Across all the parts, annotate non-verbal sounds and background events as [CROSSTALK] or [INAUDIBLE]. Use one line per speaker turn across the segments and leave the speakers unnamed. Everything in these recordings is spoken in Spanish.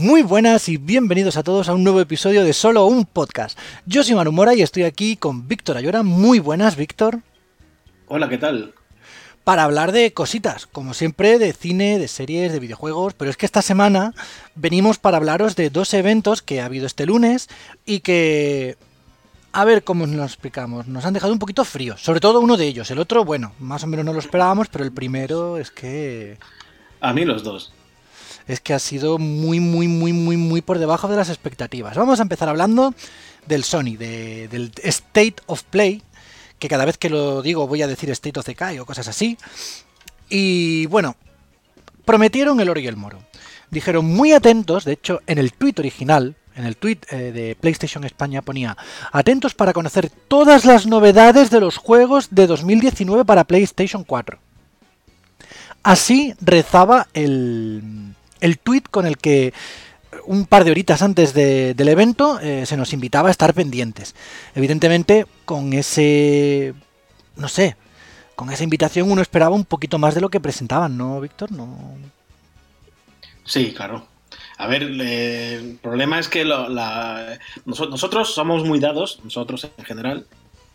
Muy buenas y bienvenidos a todos a un nuevo episodio de Solo un Podcast. Yo soy Manu Mora y estoy aquí con Víctor Ayora. Muy buenas, Víctor.
Hola, ¿qué tal?
Para hablar de cositas, como siempre, de cine, de series, de videojuegos, pero es que esta semana venimos para hablaros de dos eventos que ha habido este lunes y que... A ver cómo nos explicamos. Nos han dejado un poquito fríos. Sobre todo uno de ellos. El otro, bueno, más o menos no lo esperábamos, pero el primero es que...
A mí los dos
es que ha sido muy, muy, muy, muy, muy por debajo de las expectativas. Vamos a empezar hablando del Sony, del State of Play, que cada vez que lo digo voy a decir State of Decay o cosas así. Y bueno, prometieron el oro y el moro. Dijeron muy atentos, de hecho en el tweet original, en el tweet eh, de PlayStation España ponía atentos para conocer todas las novedades de los juegos de 2019 para PlayStation 4. Así rezaba el, el tweet con el que un par de horitas antes del evento eh, se nos invitaba a estar pendientes. Evidentemente, con ese, no sé, con esa invitación uno esperaba un poquito más de lo que presentaban, ¿no, Víctor? No.
Sí, claro. A ver, el problema es que nosotros somos muy dados, nosotros en general,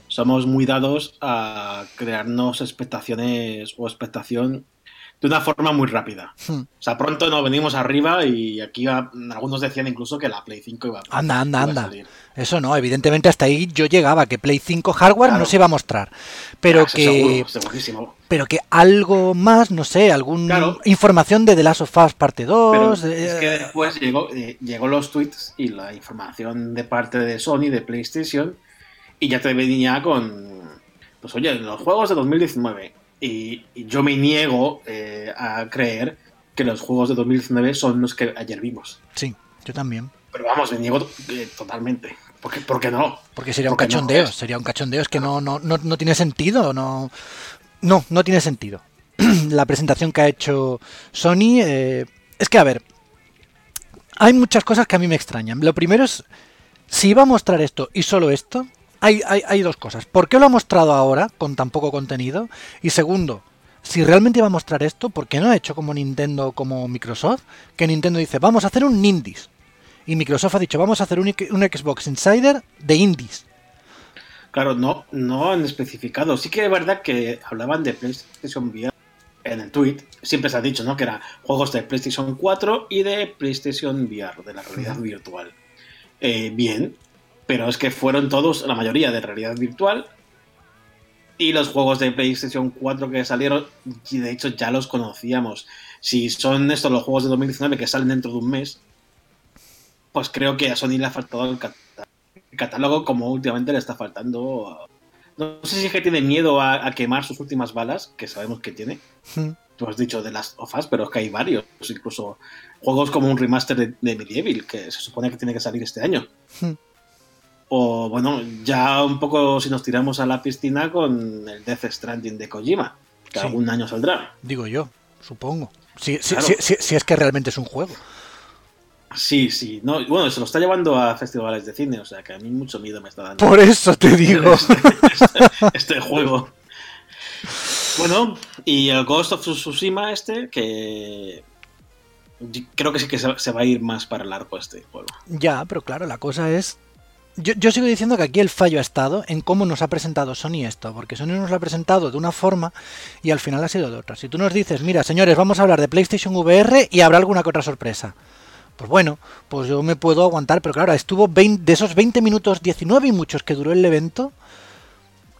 somos muy dados a crearnos expectaciones o expectación de una forma muy rápida. Hmm. O sea, pronto nos venimos arriba y aquí algunos decían incluso que la Play 5 iba,
anda, anda, anda. Eso no, evidentemente hasta ahí yo llegaba, que Play 5 hardware no se iba a mostrar. Pero que. pero que algo más, no sé, alguna información de The Last of Us parte 2.
es que después llegó, eh, llegó los tweets y la información de parte de Sony, de PlayStation, y ya te venía con. Pues oye, los juegos de 2019 y, yo me niego eh, a creer que los juegos de 2019 son los que ayer vimos.
Sí, yo también.
Pero vamos, me niego eh, totalmente. ¿Por qué, no?
Porque sería un cachondeo, sería un cachondeo, es que no, no, no, tiene sentido, no, no, no tiene sentido. [CLEARS THROAT] La presentación que ha hecho Sony, eh, es que a ver, hay muchas cosas que a mí me extrañan. Lo primero es, si iba a mostrar esto y solo esto, hay, dos cosas. ¿Por qué lo ha mostrado ahora con tan poco contenido? Y segundo, si realmente iba a mostrar esto, ¿por qué no ha hecho como Nintendo, como Microsoft? Que Nintendo dice, vamos a hacer un Indies. Y Microsoft ha dicho, vamos a hacer un, Xbox Insider de Indies.
Claro, no, no han especificado. Sí que es verdad que hablaban de PlayStation VR en el tweet. Siempre se ha dicho, ¿no? Que eran juegos de PlayStation 4 y de PlayStation VR, de la realidad virtual. Eh, bien, pero es que fueron todos, la mayoría de realidad virtual. Y los juegos de PlayStation 4 que salieron, y de hecho ya los conocíamos. Si son estos los juegos de 2019 que salen dentro de un mes, pues creo que a Sony le ha faltado el catálogo como últimamente le está faltando. No sé si es que tiene miedo a, quemar sus últimas balas, que sabemos que tiene. Hmm. Tú has dicho de las ofas, pero es que hay varios. Incluso juegos como un remaster de, de Medieval, que se supone que tiene que salir este año. Hmm. O bueno, ya un poco si nos tiramos a la piscina con el Death Stranding de Kojima, que algún año saldrá.
Digo yo, supongo. Si, si, es que realmente es un juego.
Sí, sí. No, bueno, se lo está llevando a festivales de cine, o sea que a mí mucho miedo me está dando.
Por eso te [LAUGHS] digo.
Este, este, juego. Bueno, y el Ghost of Tsushima este, que creo que sí que se va a ir más para el arco este juego.
Ya, pero claro, la cosa es yo, sigo diciendo que aquí el fallo ha estado en cómo nos ha presentado Sony esto, porque Sony nos lo ha presentado de una forma y al final ha sido de otra. Si tú nos dices, mira, señores, vamos a hablar de PlayStation VR y habrá alguna que otra sorpresa. Pues bueno, pues yo me puedo aguantar, pero claro, estuvo 20, de esos 20 minutos 19 y muchos que duró el evento,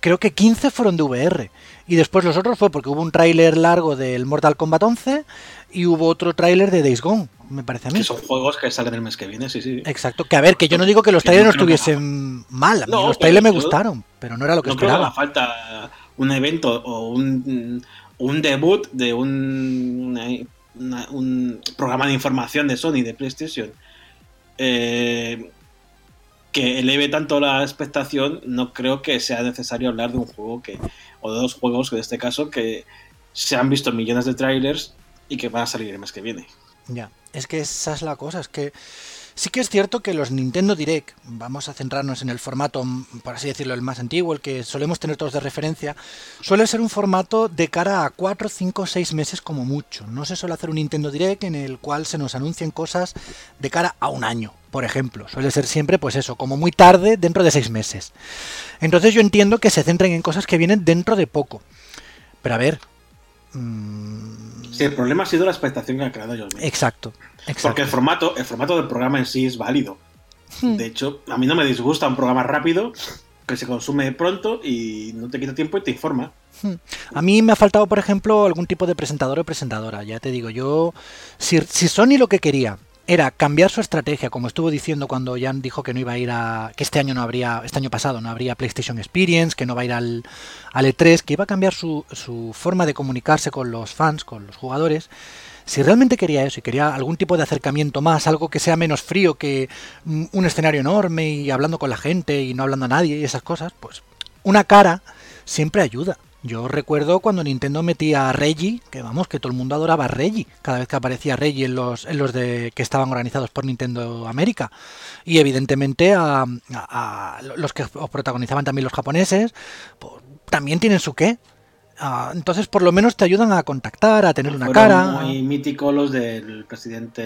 creo que 15 fueron de VR. Y después los otros fue porque hubo un tráiler largo del Mortal Kombat 11 y hubo otro tráiler de Days Gone me parece a mí.
Que son juegos que salen el mes que viene, sí, sí.
Exacto, que a ver, que yo no digo que los trailers no estuviesen mal, a mí los trailers me gustaron, pero no era lo que esperaba.
No falta un evento o un, debut de un, un programa de información de Sony, de PlayStation, eh, que eleve tanto la expectación, no creo que sea necesario hablar de un juego que, o de dos juegos, que en este caso, que se han visto millones de trailers y que van a salir el mes que viene.
Ya, es que esa es la cosa, es que Sí que es cierto que los Nintendo Direct, vamos a centrarnos en el formato, por así decirlo, el más antiguo, el que solemos tener todos de referencia, suele ser un formato de cara a 4, 5, 6 meses como mucho. No se suele hacer un Nintendo Direct en el cual se nos anuncien cosas de cara a un año, por ejemplo. Suele ser siempre, pues eso, como muy tarde, dentro de 6 meses. Entonces yo entiendo que se centren en cosas que vienen dentro de poco. Pero a ver...
Mmm... Sí, el problema ha sido la expectación que ha creado yo.
Exacto.
Porque el formato, el formato del programa en sí es válido. Hmm. De hecho, a mí no me disgusta un programa rápido que se consume pronto y no te quita tiempo y te informa.
Hmm. A mí me ha faltado, por ejemplo, algún tipo de presentador o presentadora. Ya te digo, yo. Si, si Sony lo que quería era cambiar su estrategia, como estuvo diciendo cuando Jan dijo que no iba a ir a. que este año no habría. este año pasado no habría PlayStation Experience, que no va a ir al, al E3, que iba a cambiar su, su forma de comunicarse con los fans, con los jugadores. Si realmente quería eso y quería algún tipo de acercamiento más, algo que sea menos frío que un escenario enorme y hablando con la gente y no hablando a nadie y esas cosas, pues una cara siempre ayuda. Yo recuerdo cuando Nintendo metía a Reggie, que vamos, que todo el mundo adoraba a Reggie, cada vez que aparecía Reggie en los, en los de que estaban organizados por Nintendo América. Y evidentemente a, los que protagonizaban también los japoneses, pues, también tienen su qué. Ah, entonces, por lo menos te ayudan a contactar, a tener una cara.
Muy míticos los del presidente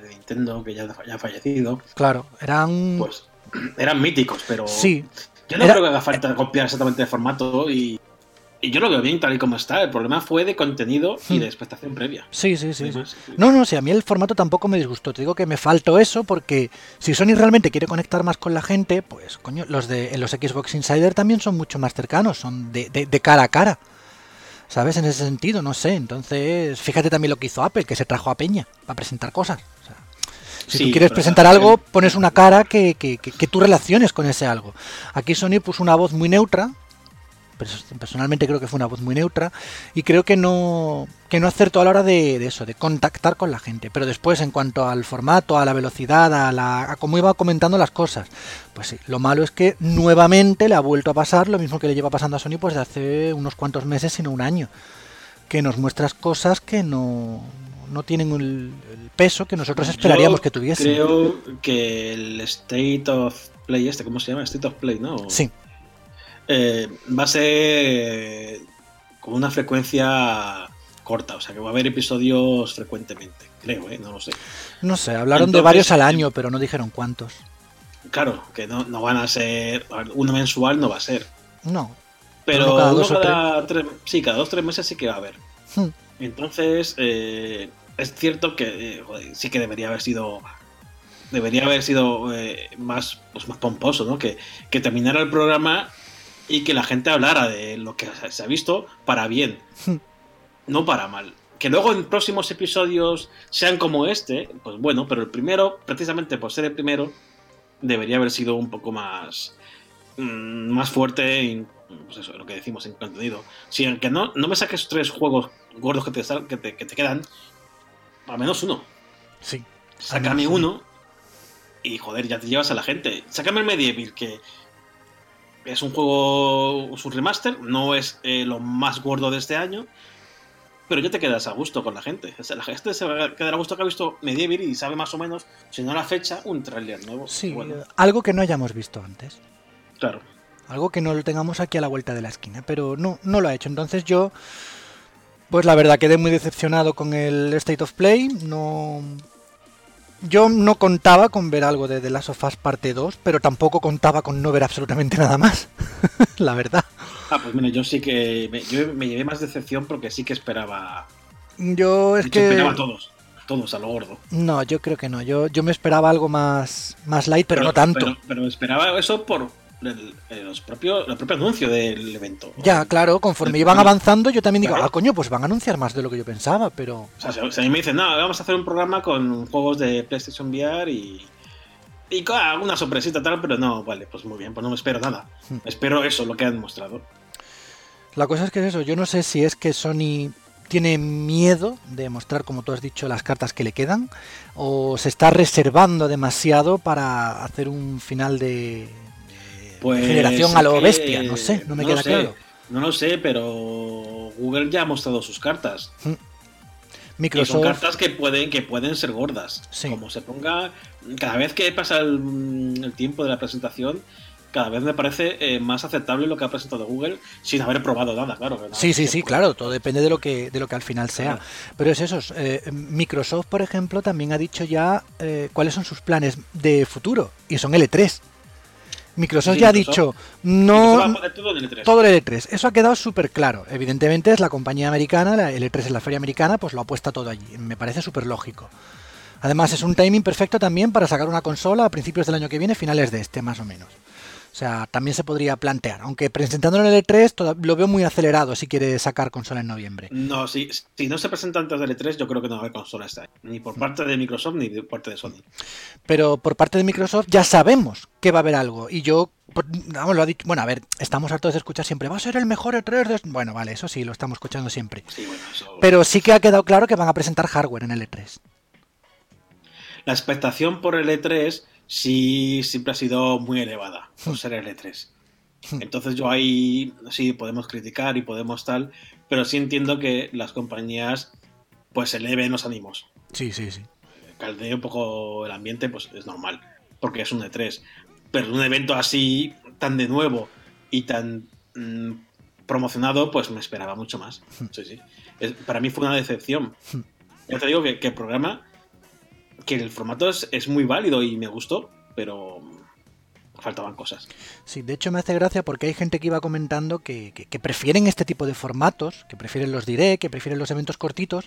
de Nintendo, que ya, ha fallecido.
Claro, eran.
Pues [CLEARS THROAT] eran míticos, pero.
Sí.
Yo no creo que haga falta copiar exactamente el formato y, y. yo lo veo bien tal y como está. El problema fue de contenido y hmm. de expectación previa.
Sí, sí, sí. No, no, sí, a mí el formato tampoco me disgustó. Te digo que me faltó eso porque si Sony realmente quiere conectar más con la gente, pues, coño, los de los Xbox Insider también son mucho más cercanos, son de, de cara a cara. ¿Sabes? En ese sentido, no sé. Entonces, fíjate también lo que hizo Apple, que se trajo a Peña para presentar cosas. si tú quieres presentar algo, pones una cara que, que, que, tú relaciones con ese algo. Aquí Sony puso una voz muy neutra, personalmente creo que fue una voz muy neutra y creo que no que no acertó a la hora de, eso, de contactar con la gente. Pero después, en cuanto al formato, a la velocidad, a, la, a cómo iba comentando las cosas, pues sí, lo malo es que nuevamente le ha vuelto a pasar lo mismo que le lleva pasando a Sony pues de hace unos cuantos meses, sino un año. Que nos muestras cosas que no, no tienen el, peso que nosotros esperaríamos que tuviesen.
Creo que el State of Play, este, ¿cómo se llama? State of Play, ¿no?
Sí.
Eh, va a ser con una frecuencia corta, o sea que va a haber episodios frecuentemente, creo, ¿eh? no lo sé.
No sé, hablaron de varios al año, pero no dijeron cuántos.
Claro, que no, van a ser, uno mensual no va a ser.
No.
Pero, cada dos cada tres, sí, cada dos o tres meses sí que va a haber. Hmm. Entonces, eh, es cierto que sí que debería haber sido debería haber sido más, pues más pomposo, ¿no? Que, que terminara el programa y que la gente hablara de lo que se ha visto para bien, no para mal. Que luego en próximos episodios sean como este, pues bueno, pero el primero, precisamente por ser el primero, debería haber sido un poco más, mm, más fuerte, pues eso, lo que decimos en contenido. Si aunque no, no me saques tres juegos gordos que te, que te, que te quedan, al menos uno.
Sí.
Sácame uno y joder, ya te llevas a la gente. Sácame el Medieval, que es un juego, es un remaster, no es eh, lo más gordo de este año, pero ya te quedas a gusto con la gente. la gente se va a quedar a gusto que ha visto Medieval y sabe más o menos, si no la fecha, un trailer nuevo.
Sí, algo que no hayamos visto antes.
Claro.
Algo que no lo tengamos aquí a la vuelta de la esquina, pero no, no lo ha hecho. Entonces yo, pues la verdad quedé muy decepcionado con el State of Play. No, yo no contaba con ver algo de The Last of Us parte 2, pero tampoco contaba con no ver absolutamente nada más. [LAUGHS] la verdad.
Ah, pues mira, yo sí que me, yo me llevé más decepción porque sí que esperaba.
Yo es que.
Esperaba a todos. Todos a lo gordo.
No, yo creo que no. Yo, yo me esperaba algo más, más light, pero, no tanto.
pero, esperaba eso por, el, los propio, el propio anuncio del evento.
Ya, claro, conforme iban avanzando, yo también digo, ah, coño, pues van a anunciar más de lo que yo pensaba, pero.
O sea, si a mí me dicen, no, vamos a hacer un programa con juegos de PlayStation VR y. Y con alguna sorpresita tal, pero no, vale, pues muy bien, pues no me espero nada. Hmm. Espero eso, lo que han mostrado.
La cosa es que es eso, yo no sé si es que Sony tiene miedo de mostrar, como tú has dicho, las cartas que le quedan, o se está reservando demasiado para hacer un final de, pues generación a lo bestia, no sé, no me queda claro.
No lo sé, pero Google ya ha mostrado sus cartas. Mm.
Microsoft...
son cartas que pueden, que pueden ser gordas.
Sí.
Como se ponga. Cada vez que pasa el, el tiempo de la presentación, cada vez me parece eh, más aceptable lo que ha presentado Google sin haber probado nada, claro. nada,
Sí, sí, sí, claro, todo depende de lo que, de lo que al final sea.
Claro.
Pero es eso, eh, Microsoft, por ejemplo, también ha dicho ya eh, cuáles son sus planes de futuro, y son L3. Microsoft ya ha dicho, no,
todo el E3.
todo el L3. Eso ha quedado súper claro. Evidentemente es la compañía americana, la L3 es la feria americana, pues lo apuesta todo allí. Me parece súper lógico. Además es un timing perfecto también para sacar una consola a principios del año que viene, finales de este, más o menos. O sea, también se podría plantear. Aunque presentándolo en el E3 toda- lo veo muy acelerado si quiere sacar consola en noviembre.
No, si, si no se presenta antes del E3, yo creo que no va a haber consola este año. Ni por parte de Microsoft ni por parte de Sony.
pero por parte de Microsoft ya sabemos que va a haber algo. Y yo, vamos, lo ha dicho. Bueno, a ver, estamos hartos de escuchar siempre. Va a ser el mejor E3 de... Bueno, vale, eso sí, lo estamos escuchando siempre.
Sí, bueno, eso.
Pero sí que ha quedado claro que van a presentar hardware en el E E3.
La expectación por el E3 sí siempre ha sido muy elevada por ser el E3. [LAUGHS] Entonces yo ahí sí podemos criticar y podemos tal, pero sí entiendo que las compañías pues eleven los ánimos.
Sí, sí, sí.
Caldee un poco el ambiente, pues es normal, porque es un E3. Pero un evento así, tan de nuevo y tan mm, promocionado, pues me esperaba mucho más. [LAUGHS] Sí, sí. Es- para mí fue una decepción. [LAUGHS] Ya te digo que, que el programa, que el formato es, es muy válido y me gustó, pero faltaban cosas.
Sí, de hecho me hace gracia porque hay gente que iba comentando que, que- que prefieren este tipo de formatos, que prefieren los direct, que prefieren los eventos cortitos,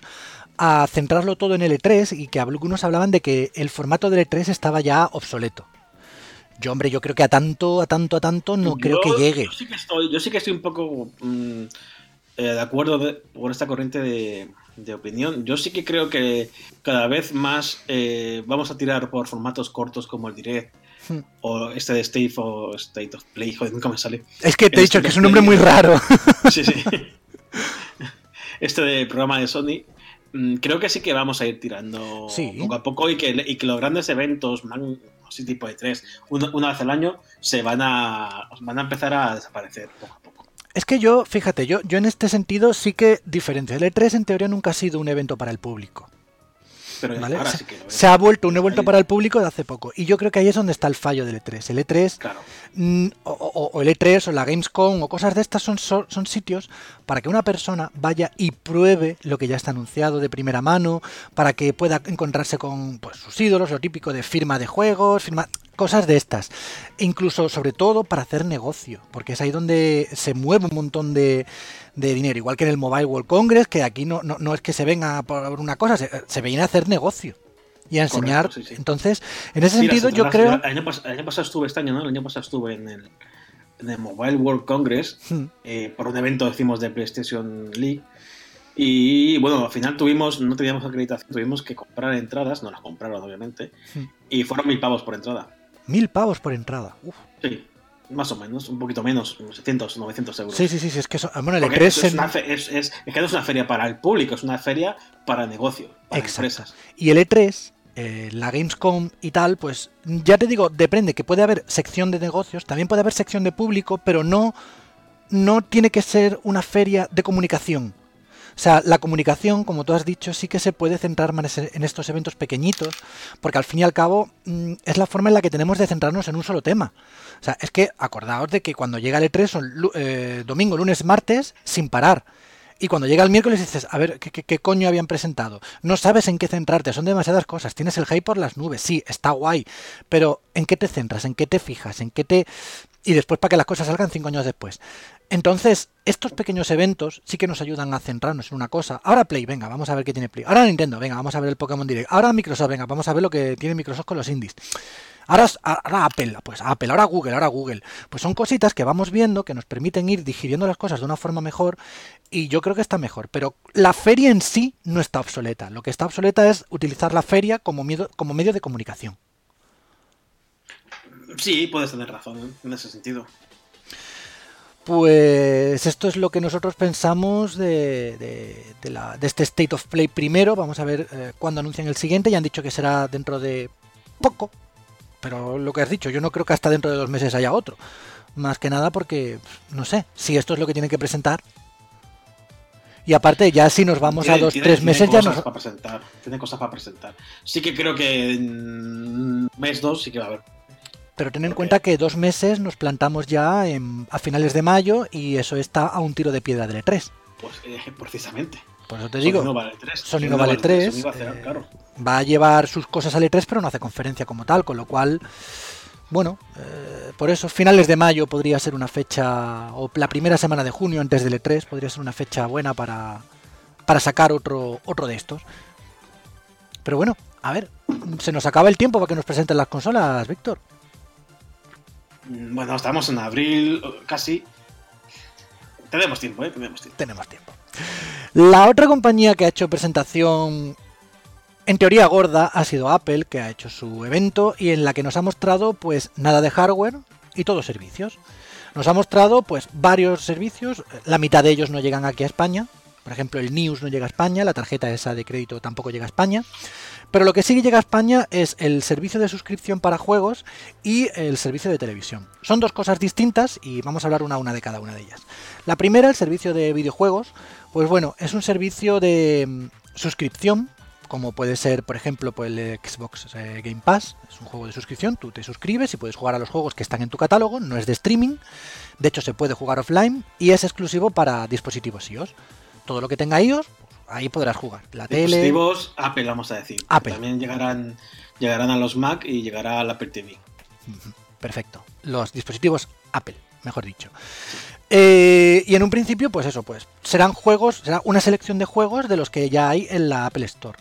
a centrarlo todo en el E3 y que algunos hablaban de que el formato del E3 estaba ya obsoleto. Yo, hombre, yo creo que a tanto, a tanto, a tanto no creo que llegue.
Yo sí que estoy, yo sí que estoy un poco mm, eh, de acuerdo de- por esta corriente de, de opinión. Yo sí que creo que cada vez más eh, vamos a tirar por formatos cortos como el Direct
Hmm.
o este de State, o State of Play, joder, nunca me sale.
Es que te he
el
dicho que es un nombre muy raro. [LAUGHS]
Sí, sí. [LAUGHS] Este de programa de Sony. mm, Creo que sí que vamos a ir tirando
Sí.
poco a poco y que, y que los grandes eventos, man- así tipo de tres, una, una vez al año, se van a, van a empezar a desaparecer poco a poco.
Es que yo, fíjate, yo, yo en este sentido sí que diferencio. El E3 en teoría nunca ha sido un evento para el público.
Pero
¿vale?
ahora
se,
sí que
se ha vuelto un evento para el público de hace poco. Y yo creo que ahí es donde está el fallo del E3. El E3
Claro.
mm, o, o- o el E3 o la Gamescom o cosas de estas son, son, son sitios para que una persona vaya y pruebe lo que ya está anunciado de primera mano, para que pueda encontrarse con pues, sus ídolos, lo típico de firma de juegos, firma, cosas de estas. E incluso, sobre todo, para hacer negocio, porque es ahí donde se mueve un montón de, de dinero, igual que en el Mobile World Congress, que aquí no, no, no es que se venga por una cosa, se, se viene a hacer negocio. Y a enseñar.
Correcto, sí, sí.
Entonces, en ese
Mira,
sentido, yo creo.
El año, pas- el año pasado estuve este año, ¿no? El año pasado estuve en el, en el Mobile World Congress
Hmm.
eh, por un evento, decimos, de PlayStation League. Y bueno, al final tuvimos, no teníamos acreditación, tuvimos que comprar entradas, no las compraron obviamente,
Hmm.
y fueron mil pavos por entrada.
Mil pavos por entrada. Uf.
Sí, más o menos, un poquito menos, unos 700, 900 euros.
Sí, sí, sí, sí, es que eso, bueno, el
Porque
E3
eso es, una fe- es, es- es que no es una feria para el público, es una feria para negocio, para
Exacto.
empresas.
y el E3, eh, la Gamescom y tal, pues ya te digo, depende, que puede haber sección de negocios, también puede haber sección de público, pero no, no tiene que ser una feria de comunicación. O sea, la comunicación, como tú has dicho, sí que se puede centrar en estos eventos pequeñitos, porque al fin y al cabo mm, es la forma en la que tenemos de centrarnos en un solo tema. O sea, es que acordaos de que cuando llega el E3 son eh, domingo, lunes, martes, sin parar. Y cuando llega el miércoles dices, a ver, ¿qué, qué, qué coño habían presentado? No sabes en qué centrarte, son demasiadas cosas. Tienes el hype por las nubes, sí, está guay. Pero ¿en qué te centras? ¿En qué te fijas? ¿En qué te...? Y después para que las cosas salgan cinco años después. Entonces, estos pequeños eventos sí que nos ayudan a centrarnos en una cosa. Ahora Play, venga, vamos a ver qué tiene Play. Ahora Nintendo, venga, vamos a ver el Pokémon Direct. Ahora Microsoft, venga, vamos a ver lo que tiene Microsoft con los indies. Ahora, ahora, Apple, pues Apple, ahora Google, ahora Google. Pues son cositas que vamos viendo que nos permiten ir digiriendo las cosas de una forma mejor y yo creo que está mejor. Pero la feria en sí no está obsoleta. Lo que está obsoleta es utilizar la feria como, medio de comunicación.
Sí, puedes tener razón en ese sentido.
Pues esto es lo que nosotros pensamos de, de, de, la, de este State of Play primero. Vamos a ver eh, cuándo anuncian el siguiente. Ya han dicho que será dentro de poco. Pero lo que has dicho, yo no creo que hasta dentro de dos meses haya otro. Más que nada porque, no sé, si esto es lo que tienen que presentar. Y aparte, ya si nos vamos a dos, tres meses, ya nos.
Para presentar, tiene cosas para presentar. Sí que creo que en mes dos sí que va a haber.
Pero ten en cuenta que dos meses nos plantamos ya a finales de mayo y eso está a un tiro de piedra del E3.
Pues eh, [LAUGHS] precisamente.
Por eso te digo,
Sony no vale 3.
Sony no vale 3.
va, a hacer, claro.
va a llevar sus cosas al E3, pero no hace conferencia como tal, con lo cual bueno, eh, por eso finales de mayo podría ser una fecha, o la primera semana de junio antes del E3 podría ser una fecha buena para, para sacar otro, otro de estos. Pero bueno, a ver, se nos acaba el tiempo para que nos presenten las consolas, Víctor.
Mm, Bueno, estamos en abril, casi. Tenemos tiempo, ¿eh? Tenemos tiempo.
Tenemos tiempo. La otra compañía que ha hecho presentación en teoría gorda ha sido Apple, que ha hecho su evento y en la que nos ha mostrado pues nada de hardware y todos servicios. Nos ha mostrado pues varios servicios, la mitad de ellos no llegan aquí a España, por ejemplo el News no llega a España, la tarjeta esa de crédito tampoco llega a España, pero lo que sí llega a España es el servicio de suscripción para juegos y el servicio de televisión. Son dos cosas distintas y vamos a hablar una a una de cada una de ellas. La primera, el servicio de videojuegos, pues bueno, es un servicio de mm, suscripción como puede ser, por ejemplo, pues el Xbox Game Pass, es un juego de suscripción, tú te suscribes y puedes jugar a los juegos que están en tu catálogo, no es de streaming, de hecho se puede jugar offline y es exclusivo para dispositivos iOS. Todo lo que tenga iOS, pues, ahí podrás jugar. La
dispositivos tele... Apple, vamos a decir.
Apple.
También llegarán, llegarán a los Mac y llegará al Apple TV.
Perfecto. Los dispositivos Apple, mejor dicho. Eh, y en un principio, pues eso, pues serán juegos, será una selección de juegos de los que ya hay en la Apple Store.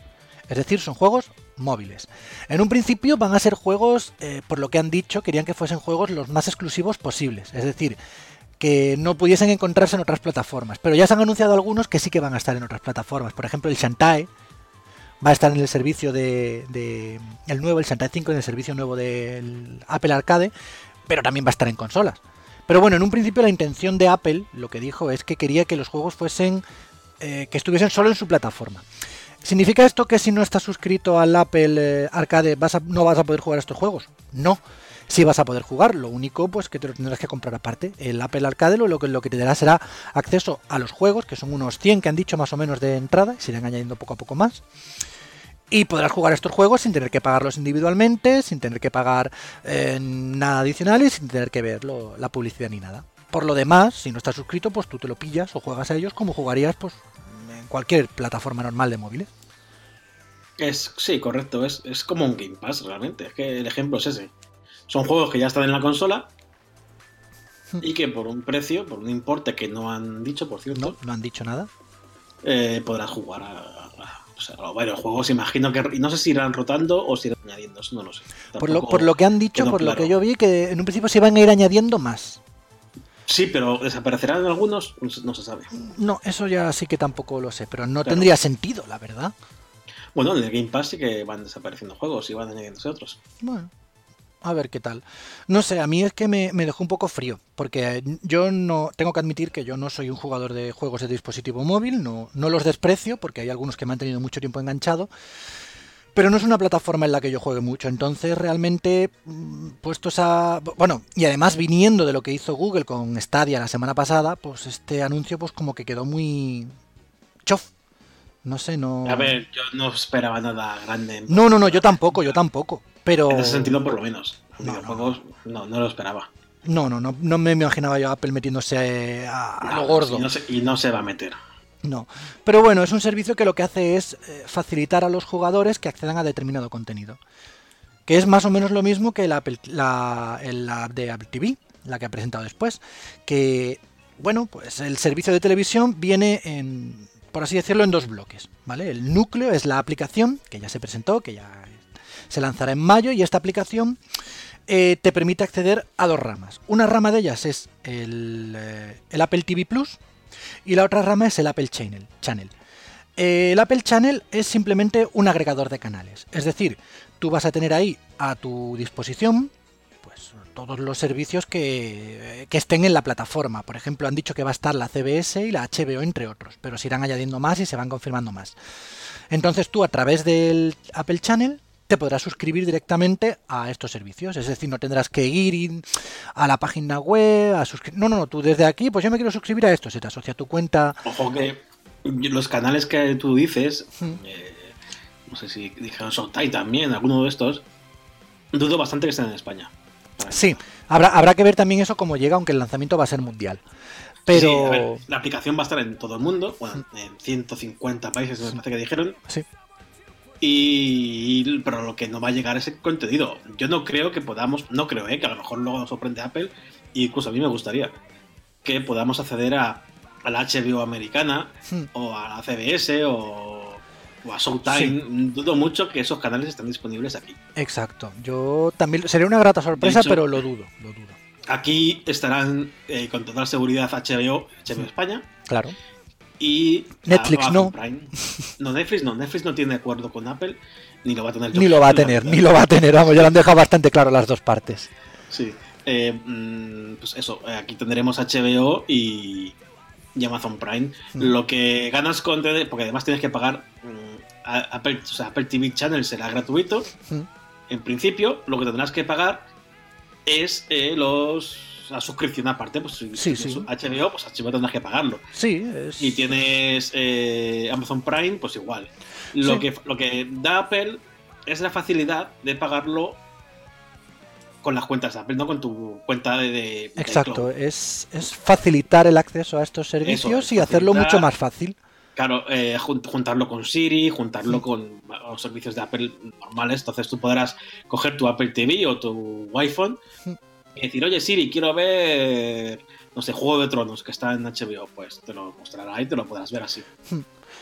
Es decir, son juegos móviles. En un principio van a ser juegos, eh, por lo que han dicho, querían que fuesen juegos los más exclusivos posibles. Es decir, que no pudiesen encontrarse en otras plataformas. Pero ya se han anunciado algunos que sí que van a estar en otras plataformas. Por ejemplo, el Shantae va a estar en el servicio de, de el nuevo, el Shantae 5 en el servicio nuevo del Apple Arcade, pero también va a estar en consolas. Pero bueno, en un principio la intención de Apple, lo que dijo es que quería que los juegos fuesen, eh, que estuviesen solo en su plataforma. ¿Significa esto que si no estás suscrito al Apple eh, Arcade vas a, no vas a poder jugar estos juegos? No, sí vas a poder jugar, lo único pues que te lo tendrás que comprar aparte. El Apple Arcade lo que, lo que te dará será acceso a los juegos, que son unos 100 que han dicho más o menos de entrada, y se irán añadiendo poco a poco más. Y podrás jugar estos juegos sin tener que pagarlos individualmente, sin tener que pagar eh, nada adicional y sin tener que ver la publicidad ni nada. Por lo demás, si no estás suscrito, pues tú te lo pillas o juegas a ellos como jugarías pues en cualquier plataforma normal de móviles.
Es, sí, correcto, es, es como un Game Pass realmente, es que el ejemplo es ese. Son juegos que ya están en la consola y que por un precio, por un importe que no han dicho, por cierto,
No, no han dicho nada.
eh, podrás jugar a, a- o sea, a varios juegos. Imagino que y no sé si irán rotando o si irán añadiendo, eso no lo sé.
Por lo, por lo que han dicho, por lo que yo vi, que en un principio se iban a ir añadiendo más.
Sí, pero desaparecerán algunos, no se- no se sabe.
No, eso ya sí que tampoco lo sé, pero no
Claro.
tendría sentido, la verdad.
Bueno, en el Game Pass sí que van desapareciendo juegos y van añadiéndose otros.
Bueno, a ver qué tal. No sé, a mí es que me, me dejó un poco frío, porque yo no tengo que admitir que yo no soy un jugador de juegos de dispositivo móvil, no, no los desprecio, porque hay algunos que me han tenido mucho tiempo enganchado, pero no es una plataforma en la que yo juegue mucho, entonces realmente mm, puestos a... Bueno, y además viniendo de lo que hizo Google con Stadia la semana pasada, pues este anuncio pues como que quedó muy... chof. No sé, no...
A ver, yo no esperaba nada grande.
No, no, no, yo tampoco, yo tampoco. Pero...
En ese sentido, por lo menos. En
No,
videojuegos, no, no lo esperaba.
No, no, no, no me imaginaba yo a Apple metiéndose a, a lo gordo.
Y no, se, y no se va a meter.
No. Pero bueno, es un servicio que lo que hace es eh, facilitar a los jugadores que accedan a determinado contenido. Que es más o menos lo mismo que la, la, la app de Apple TV, la que ha presentado después. Que, bueno, pues el servicio de televisión viene en, por así decirlo, en dos bloques. ¿Vale? El núcleo es la aplicación, que ya se presentó, que ya se lanzará en mayo, y esta aplicación eh, te permite acceder a dos ramas. Una rama de ellas es el, eh, Apple TV Plus y la otra rama es el Apple Channel. Channel. Eh, el Apple Channel es simplemente un agregador de canales. Es decir, tú vas a tener ahí a tu disposición pues, todos los servicios que estén en la plataforma. Por ejemplo, han dicho que va a estar la CBS y la HBO, entre otros, pero se irán añadiendo más y se van confirmando más. Entonces tú a través del Apple Channel te podrás suscribir directamente a estos servicios. Es decir, no tendrás que ir a la página web, a suscri- No, no, no, tú desde aquí, pues yo me quiero suscribir a esto. Se te asocia tu cuenta.
Ojo que los canales que tú dices, eh, no sé si dijeron Showtime también, alguno de estos, dudo bastante que estén en España.
Sí, habrá, habrá que ver también eso cómo llega, aunque el lanzamiento va a ser mundial. Pero.
Sí, a ver, la aplicación va a estar en todo el mundo, bueno, en 150 países me parece que dijeron,
Sí.
Y pero lo que no va a llegar es el contenido. Yo no creo que podamos, no creo, ¿eh? que a lo mejor luego nos sorprende Apple, y incluso a mí me gustaría que podamos acceder a, a la HBO americana
Hmm.
o a la CBS o, o a Showtime. Dudo mucho que esos canales estén disponibles aquí.
Exacto. Yo también. Sería una grata sorpresa,
hecho-
pero lo dudo, lo dudo.
Aquí estarán eh, con total seguridad HBO, HBO España
Claro.
Y
Netflix no.
Prime. No, Netflix no. Netflix no tiene acuerdo con Apple ni lo va a tener.
Ni lo va a tener, ni lo va a tener. Vamos, ya lo han dejado bastante claro las dos partes.
Sí. Eh, mm, pues eso, eh, aquí tendremos HBO y, y Amazon Prime.
Mm.
Lo que ganas con TD, porque además tienes que pagar mm, Apple, o sea, Apple TV Channel será gratuito.
Mm.
En principio, lo que tendrás que pagar es eh, los la suscripción aparte. Pues si
Sí.
HBO, pues HBO tendrás que pagarlo.
Sí, es.
Y tienes eh, Amazon Prime, pues igual. Lo,
Sí.
que, lo que da Apple es la facilidad de pagarlo con las cuentas de Apple, no con tu cuenta de, de
Exacto, es, es facilitar el acceso a estos servicios y hacerlo mucho más fácil.
Claro, eh, jun- juntarlo con Siri, juntarlo con los servicios de Apple normales. Entonces tú podrás coger tu Apple TV o tu iPhone
Mm.
Y decir, oye Siri, quiero ver, no sé, Juego de Tronos que está en HBO. Pues te lo mostrará y te lo podrás ver así.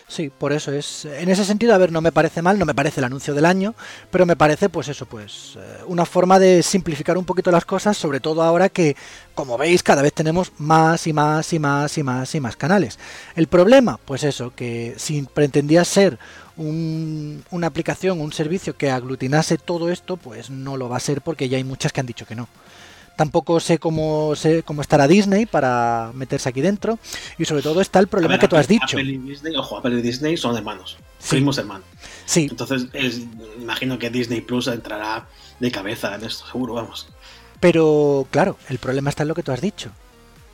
Sí, por eso es. En ese sentido, a ver, no me parece mal, no me parece el anuncio del año, pero me parece, pues eso, pues eh, una forma de simplificar un poquito las cosas, sobre todo ahora que, como veis, cada vez tenemos más y más y más y más y más canales. El problema, pues eso, que si pretendía ser un- una aplicación, un servicio que aglutinase todo esto, pues no lo va a ser porque ya hay muchas que han dicho que no. Tampoco sé cómo, sé cómo estará Disney para meterse aquí dentro. Y sobre todo está el problema
ver,
que tú has
Apple-
dicho.
Apple y Disney, ojo, Apple y Disney son hermanos,
Sí.
primos hermanos.
Sí,
Entonces, es- imagino que Disney Plus entrará de cabeza en esto, seguro, vamos.
Pero claro, el problema está en lo que tú has dicho.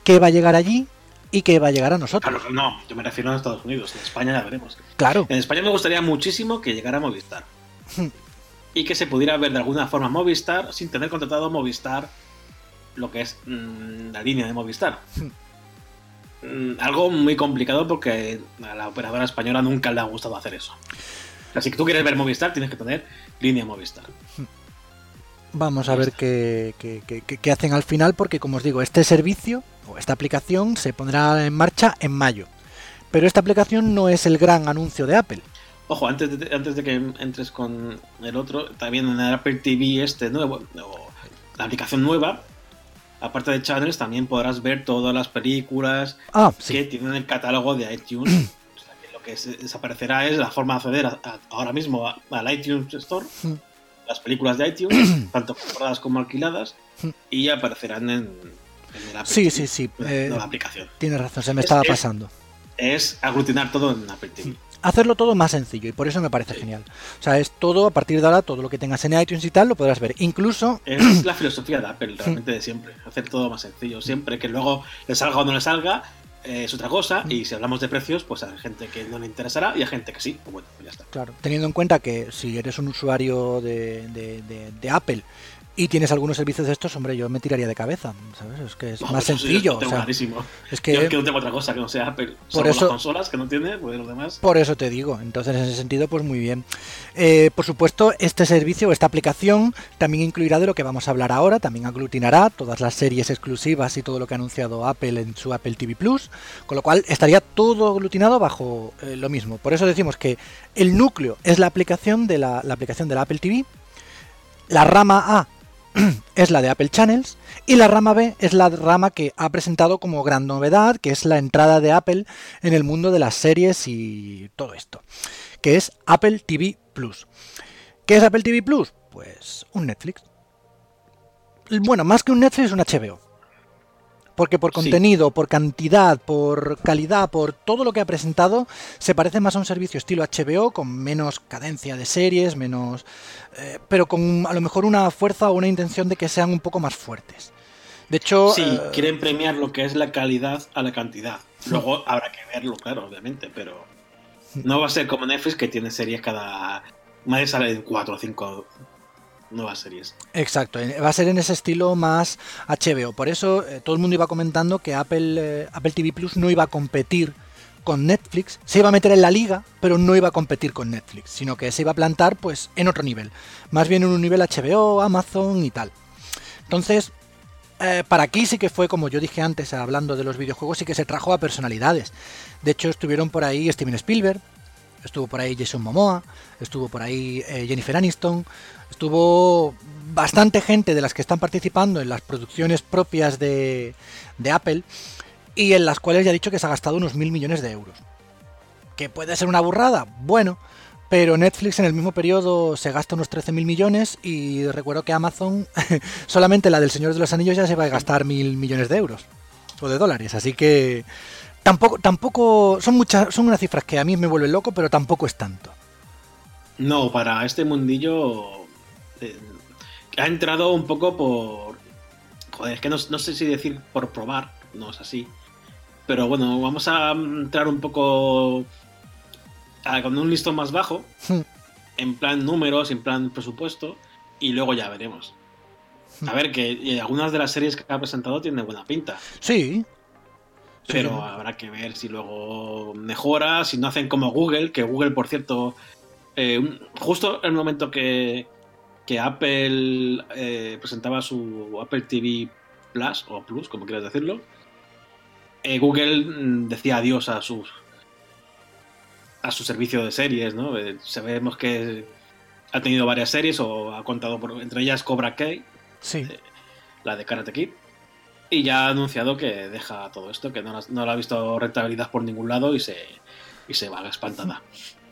¿Qué va a llegar allí y qué va a llegar a nosotros?
Claro, no, yo me refiero a Estados Unidos, en España ya veremos.
Claro,
En España me gustaría muchísimo que llegara Movistar.
Hmm.
Y que se pudiera ver de alguna forma Movistar sin tener contratado Movistar, lo que es mm, la línea de Movistar. Mm, algo muy complicado porque a la operadora española nunca le ha gustado hacer eso. Sea, si tú quieres ver Movistar, tienes que tener línea Movistar.
vamos a ver qué, qué- qué- qué- qué hacen al final, porque como os digo, este servicio o esta aplicación se pondrá en marcha en mayo. Pero esta aplicación no es el gran anuncio de Apple.
Ojo, antes de, antes de que entres con el otro, también en el Apple TV este nuevo, o la aplicación nueva, aparte de channels, también podrás ver todas las películas
Ah,
que tienen el catálogo de iTunes. O sea, que lo que desaparecerá es la forma de acceder a- a- ahora mismo al iTunes Store,
Mm.
las películas de iTunes, tanto compradas como alquiladas,
Mm.
y aparecerán en, en Apple
Sí, sí, sí,
la
eh,
aplicación.
Tienes razón, se me
Es-
estaba
es-
pasando.
Es aglutinar todo en Apple TV.
Hacerlo todo más sencillo y por eso me parece genial. O sea, es todo, a partir de ahora, todo lo que tengas en iTunes y tal, lo podrás ver. Incluso
Es la [CLEARS THROAT] filosofía de Apple, realmente de siempre. Hacer todo más sencillo. Siempre que luego le salga o no le salga, eh, es otra cosa. Y si hablamos de precios, pues hay gente que no le interesará y hay gente que sí. Pues bueno, pues ya está.
Claro, teniendo en cuenta que si eres un usuario de, de- de- de Apple y tienes algunos servicios de estos, hombre, yo me tiraría de cabeza, ¿sabes? Es que es
No,
más sencillo. o sea, es
Yo es que no tengo otra cosa que no sea Apple. Por
eso-
las consolas que no tiene, pues los demás.
por eso te digo. Entonces, en ese sentido, pues muy bien. Eh, por supuesto, este servicio, esta aplicación, también incluirá de lo que vamos a hablar ahora, también aglutinará todas las series exclusivas y todo lo que ha anunciado Apple en su Apple TV Plus, con lo cual estaría todo aglutinado bajo eh, lo mismo. Por eso decimos que el núcleo es la aplicación de la, la aplicación de la Apple TV, la rama A [CLEARS THROAT] es la de Apple Channels y la rama B es la rama que ha presentado como gran novedad, que es la entrada de Apple en el mundo de las series y todo esto, que es Apple TV Plus. ¿Qué es Apple TV Plus? Pues un Netflix. Bueno, más que un Netflix, un HBO. Porque por
Sí.
contenido, por cantidad, por calidad, por todo lo que ha presentado, se parece más a un servicio estilo HBO, con menos cadencia de series, menos. eh, pero con a lo mejor una fuerza o una intención de que sean un poco más fuertes. De hecho.
Sí,
eh,
quieren premiar lo que es la calidad a la cantidad. Luego habrá que verlo, claro, obviamente, pero no va a ser como Netflix que tiene series cada. Más de salen 4 o 5 nuevas series.
Exacto, va a ser en ese estilo más HBO. Por eso eh, todo el mundo iba comentando que Apple, eh, Apple TV Plus no iba a competir con Netflix, se iba a meter en la liga, pero no iba a competir con Netflix, sino que se iba a plantar pues en otro nivel, más bien en un nivel HBO, Amazon y tal. Entonces, eh, para aquí sí que fue, como yo dije antes, hablando de los videojuegos, sí que se trajo a personalidades. De hecho, estuvieron por ahí Steven Spielberg, estuvo por ahí Jason Momoa, estuvo por ahí eh, Jennifer Aniston, estuvo bastante gente de las que están participando en las producciones propias de, de Apple y en las cuales ya ha dicho que se ha gastado unos mil millones de euros. ¿Que puede ser una burrada? Bueno, pero Netflix en el mismo periodo se gasta unos 13.000 millones y recuerdo que Amazon [LAUGHS] solamente la del Señor de los Anillos ya se va a gastar mil millones de euros o de dólares, así que tampoco tampoco son muchas son unas cifras que a mí me vuelven loco, pero tampoco es tanto.
No, para este mundillo eh, ha entrado un poco por joder, es que no, no sé si decir por probar, no es así pero bueno, vamos a entrar un poco con un listón más bajo, hmm. en plan números, en plan presupuesto, y luego ya veremos. Hmm. A ver, que algunas de las series que ha presentado tienen buena pinta.
Sí.
Pero habrá que ver si luego mejora, si no hacen como Google, que Google, por cierto, eh, justo el momento que, que Apple eh, presentaba su Apple TV Plus, o Plus, como quieras decirlo, eh, Google mm, decía adiós a sus a su servicio de series, ¿no? Sabemos que ha tenido varias series o ha contado por, entre ellas Cobra Kai,
sí.
La de Karate Kid, y ya ha anunciado que deja todo esto, que no, no lo ha visto rentabilidad por ningún lado y se, y se va espantada.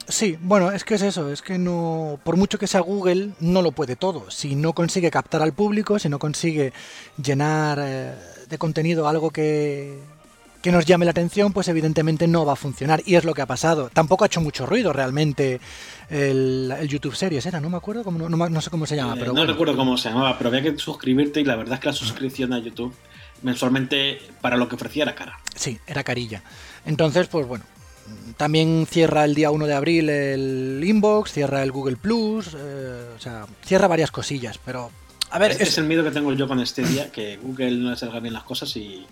Sí, bueno, es que es eso, es que no, por mucho que sea Google, no lo puede todo. Si no consigue captar al público, si no consigue llenar de contenido algo que, que nos llame la atención, pues evidentemente no va a funcionar. Y es lo que ha pasado. Tampoco ha hecho mucho ruido realmente el, YouTube Series, ¿era? No me acuerdo, cómo, no, sé cómo se llama.
Eh,
pero
no recuerdo cómo se llamaba, pero había que suscribirte y la verdad es que la suscripción a YouTube mensualmente para lo que ofrecía era cara.
Sí, era carilla. Entonces, pues bueno. También cierra el día 1 de abril el inbox, cierra el Google Plus, eh, o sea, cierra varias cosillas, pero a ver.
Este es... el miedo que tengo yo con este día, que Google no le salga bien las cosas y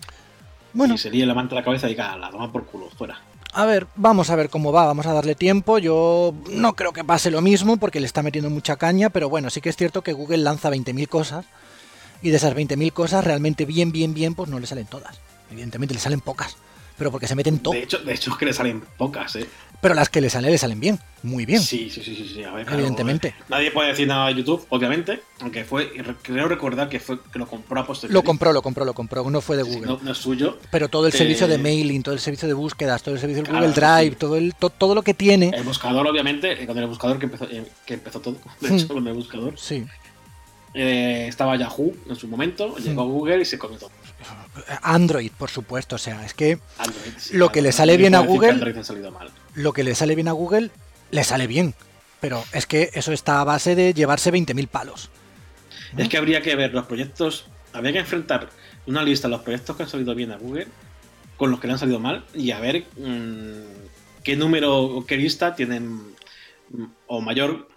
bueno. Y sería levanta la cabeza y diga, la toma por culo, fuera.
A ver, vamos a ver cómo va, vamos a darle tiempo. Yo no creo que pase lo mismo porque le está metiendo mucha caña, pero bueno, sí que es cierto que Google lanza 20.000 cosas y de esas 20.000 cosas realmente bien, bien, bien, pues no le salen todas. Evidentemente le salen pocas pero porque se meten todo.
De hecho, de hecho es que le salen pocas, ¿eh?
Pero las que le salen, le salen bien, muy bien.
Sí, sí, sí, sí,
evidentemente.
nadie puede decir nada de YouTube, obviamente, aunque fue, creo recordar que fue que lo compró a posteriori.
Lo compró, lo compró, lo compró, no fue de Google.
no, es suyo.
Pero todo el servicio de eh, mailing, todo el servicio de búsquedas, todo el servicio de Google Drive, todo el todo lo que tiene.
El buscador, obviamente, con el buscador que empezó, eh, que empezó todo, [LAUGHS] de hecho, con el buscador.
Sí.
Eh, estaba Yahoo en su momento, llegó Google y se comió todo.
Android, por supuesto, o sea, es que lo que le sale bien a Google, lo que le sale bien a Google, le sale bien, pero es que eso está a base de llevarse 20.000 palos.
Es que habría que ver los proyectos, habría que enfrentar una lista de los proyectos que han salido bien a Google con los que le han salido mal y a ver mm, qué número o qué lista tienen o mayor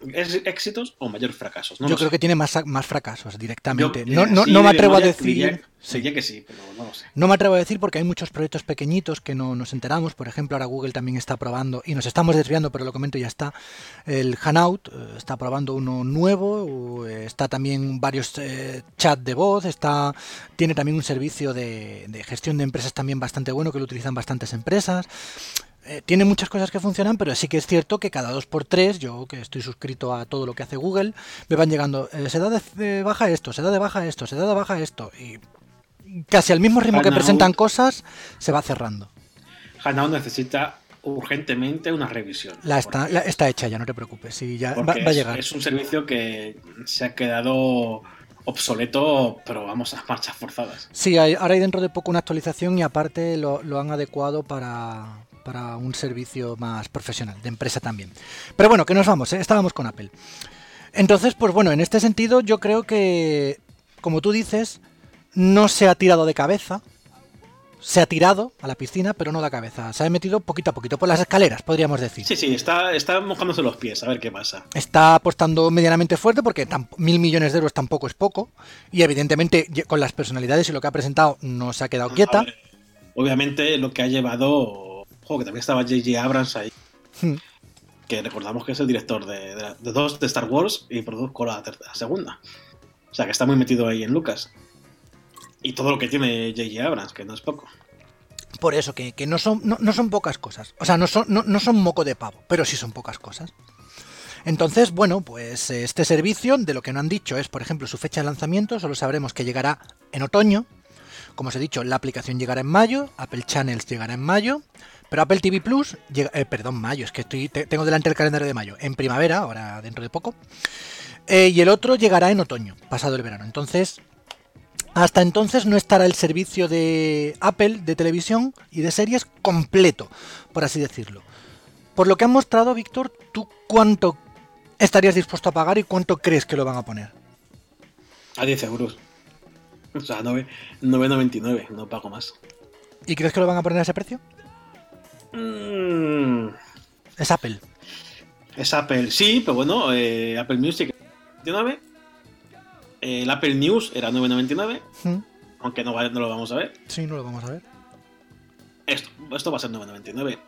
éxitos o mayor fracasos.
Yo creo que tiene más, más fracasos directamente. no, no, me atrevo a decir.
que sí, pero no lo sé.
No me atrevo a decir porque hay muchos proyectos pequeñitos que no nos enteramos. Por ejemplo, ahora Google también está probando, y nos estamos desviando, pero lo comento ya está. El Hanout eh, está probando uno nuevo. Está también varios eh, chats de voz. Está, tiene también un servicio de, de gestión de empresas también bastante bueno que lo utilizan bastantes empresas. Eh, tiene muchas cosas que funcionan, pero sí que es cierto que cada dos por tres, yo que estoy suscrito a todo lo que hace Google, me van llegando, eh, se da de, baja esto, se da de baja esto, se da de baja esto, y casi al mismo ritmo que presentan cosas, se va cerrando.
Hanout necesita urgentemente una revisión.
La está, está hecha ya, no te preocupes, sí, ya va, a llegar.
Es un servicio que se ha quedado obsoleto, pero vamos a marchas forzadas.
Sí, ahora hay dentro de poco una actualización y aparte lo han adecuado para, para un servicio más profesional, de empresa también. Pero bueno, que nos vamos, ¿eh? estábamos con Apple. Entonces, pues bueno, en este sentido yo creo que, como tú dices, no se ha tirado de cabeza, se ha tirado a la piscina, pero no da cabeza. Se ha metido poquito a poquito, por las escaleras, podríamos decir.
Sí, sí, está, está mojándose los pies, a ver qué pasa.
Está apostando medianamente fuerte porque mil millones de euros tampoco es poco. Y evidentemente, con las personalidades y lo que ha presentado, no se ha quedado quieta.
obviamente, lo que ha llevado. Ojo, que también estaba J.J. Abrams ahí. Hmm. Que recordamos que es el director de, dos de Star Wars y produjo la, la segunda. O sea, que está muy metido ahí en Lucas. Y todo lo que tiene J.J. Abrams, que no es poco.
Por eso, que, no, son, no, son pocas cosas. O sea, no son, no, son moco de pavo, pero sí son pocas cosas. Entonces, bueno, pues este servicio, de lo que no han dicho es, por ejemplo, su fecha de lanzamiento, solo sabremos que llegará en otoño. Como os he dicho, la aplicación llegará en mayo, Apple Channels llegará en mayo, pero Apple TV Plus, llega, eh, perdón, mayo, es que estoy, tengo delante el calendario de mayo, en primavera, ahora dentro de poco. Eh, y el otro llegará en otoño, pasado el verano. Entonces, hasta entonces no estará el servicio de Apple de televisión y de series completo, por así decirlo. Por lo que han mostrado, Víctor, ¿tú cuánto estarías dispuesto a pagar y cuánto crees que lo van a poner?
A 10 euros. O sea, 9,99, no pago más.
¿Y crees que lo van a poner a ese precio?
Mm.
Es Apple.
Es Apple, sí, pero bueno, eh, Apple Music 99 el Apple News era 9.99, hmm. aunque no, no, lo vamos a ver.
Sí, no lo vamos a ver.
Esto, esto va a ser 9.99.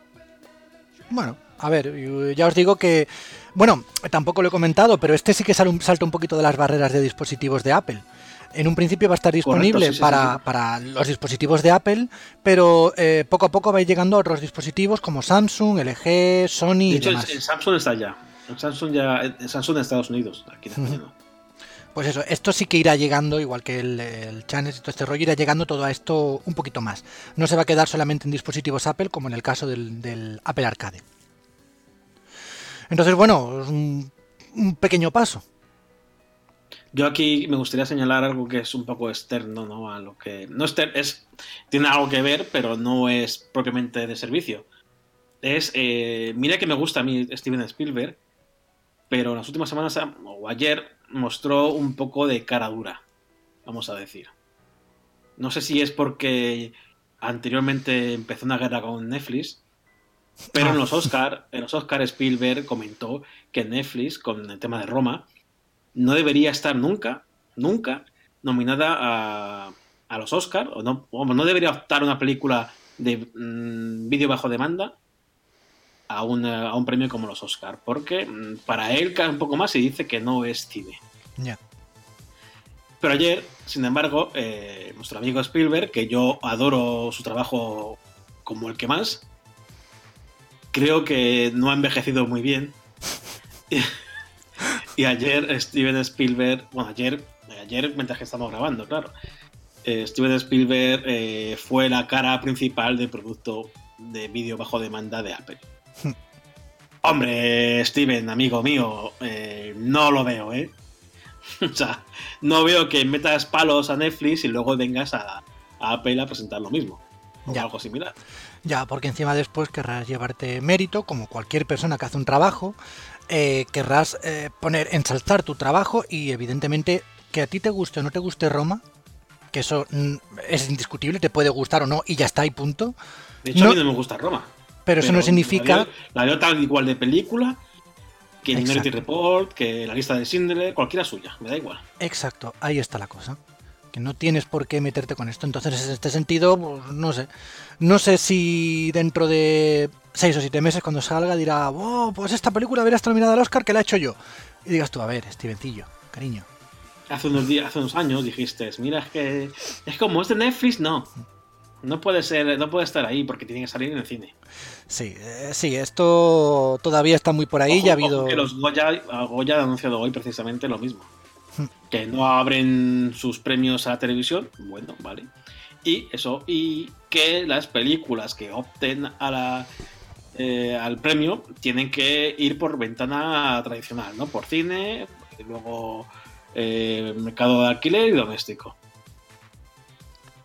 Bueno, a ver, ya os digo que, bueno, tampoco lo he comentado, pero este sí que sale un, salta un poquito de las barreras de dispositivos de Apple. En un principio va a estar disponible para, los dispositivos de Apple, pero eh, poco a poco va a ir llegando a otros dispositivos como Samsung, LG, Sony
de hecho, El, Samsung está ya. El Samsung ya, el Samsung en Estados Unidos, aquí en [LAUGHS]
pues eso, esto sí que irá llegando, igual que el, el Channel y todo este rollo, irá llegando todo a esto un poquito más. No se va a quedar solamente en dispositivos Apple, como en el caso del, Apple Arcade. Entonces, bueno, un, un pequeño paso.
Yo aquí me gustaría señalar algo que es un poco externo, ¿no? A lo que. No es, es tiene algo que ver, pero no es propiamente de servicio. Es. Eh, mira que me gusta a mí Steven Spielberg, pero en las últimas semanas, o ayer, mostró un poco de cara dura, vamos a decir. No sé si es porque anteriormente empezó una guerra con Netflix, pero en los Oscar, en los Oscar Spielberg comentó que Netflix, con el tema de Roma, no debería estar nunca, nunca nominada a, a los Oscar, o no, no debería optar una película de mm, vídeo bajo demanda a, un premio como los Oscar, porque mm, para él cae un poco más y dice que no es cine. Pero ayer, sin embargo, eh, nuestro amigo Spielberg, que yo adoro su trabajo como el que más, creo que no ha envejecido muy bien. [LAUGHS] y, ayer Steven Spielberg, bueno, ayer, ayer mientras que estamos grabando, claro, eh, Steven Spielberg eh, fue la cara principal del producto de vídeo bajo demanda de Apple. [LAUGHS] Hombre, Steven, amigo mío, eh, no lo veo, ¿eh? [LAUGHS] o sea, no veo que metas palos a Netflix y luego vengas a, Apple a presentar lo mismo. O algo similar.
Ya, porque encima después querrás llevarte mérito, como cualquier persona que hace un trabajo, eh, querrás eh, poner, ensalzar tu trabajo y evidentemente que a ti te guste o no te guste Roma, que eso mm, es indiscutible, te puede gustar o no y ya está y punto.
De hecho, a mí no me gusta Roma.
Pero, eso no significa.
La veo, tal igual de película que Minority Report, que la lista de Schindler, cualquiera suya, me da igual.
Exacto, ahí está la cosa. Que no tienes por qué meterte con esto. Entonces, en este sentido, pues, no sé. No sé si dentro de seis o siete meses, cuando salga, dirá, oh, pues esta película verás terminada al Oscar que la he hecho yo. Y digas tú, a ver, Stevencillo, cariño.
Hace unos días, hace unos años dijiste, mira, es que es como es de Netflix, no. No puede ser, no puede estar ahí porque tiene que salir en el cine.
Sí, eh, sí, esto todavía está muy por ahí. ya ha habido.
que los Goya, Goya ha anunciado hoy precisamente lo mismo. Hmm. que no abren sus premios a la televisión. Bueno, vale. Y eso, y que las películas que opten a la, eh, al premio tienen que ir por ventana tradicional, ¿no? Por cine, y luego eh, mercado de alquiler y doméstico.